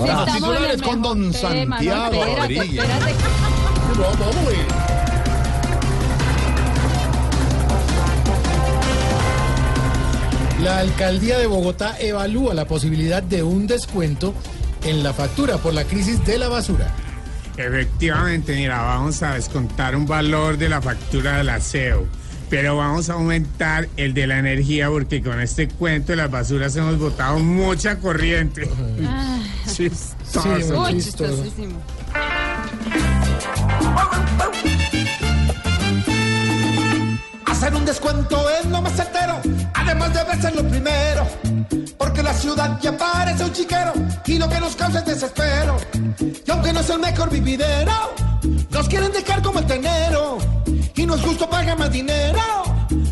Ahora, Estamos en el titulares con don Santiago espérate, Rodríguez. espérate. Vamos, vamos, güey. La alcaldía de Bogotá evalúa la posibilidad de un descuento en la factura por la crisis de la basura. Efectivamente, mira, vamos a descontar un valor de la factura del aseo, pero vamos a aumentar el de la energía porque con este cuento de las basuras hemos botado mucha corriente. Sí, Sí, muy Uy, chistoso. chistosísimo. Hacer un descuento es lo más certero, además debe ser lo primero. Porque la ciudad ya parece un chiquero y lo que nos causa es desespero. Y aunque no es el mejor vividero, nos quieren dejar como el tenero. Y no es justo pagar más dinero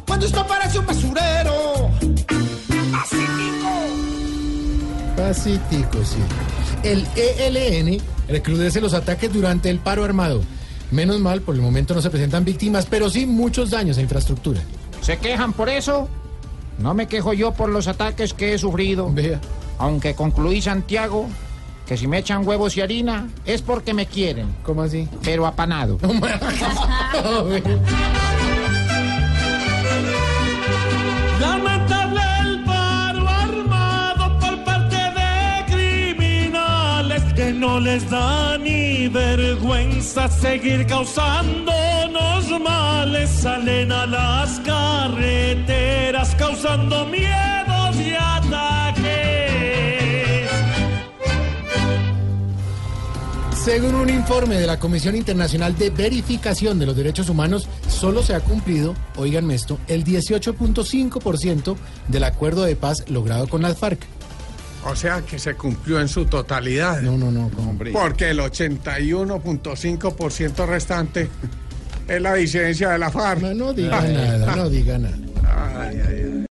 cuando esto parece un basurero. Así Pacífico, sí. El ELN recrudece los ataques durante el paro armado. Menos mal, por el momento no se presentan víctimas, pero sí muchos daños a infraestructura. ¿Se quejan por eso? No me quejo yo por los ataques que he sufrido. Vea. Aunque concluí, Santiago, que si me echan huevos y harina es porque me quieren, ¿Cómo así? pero apanado. que no les da ni vergüenza seguir causándonos males. Salen a las carreteras causando miedos y ataques. Según un informe de la Comisión Internacional de Verificación de los Derechos Humanos, solo se ha cumplido, oiganme esto, el 18.5% del acuerdo de paz logrado con las FARC. O sea que se cumplió en su totalidad. No, no, no, ¿cómo? Porque el 81.5% restante es la disidencia de la FARC. No, no diga nada, no diga nada. Ay, ay, ay.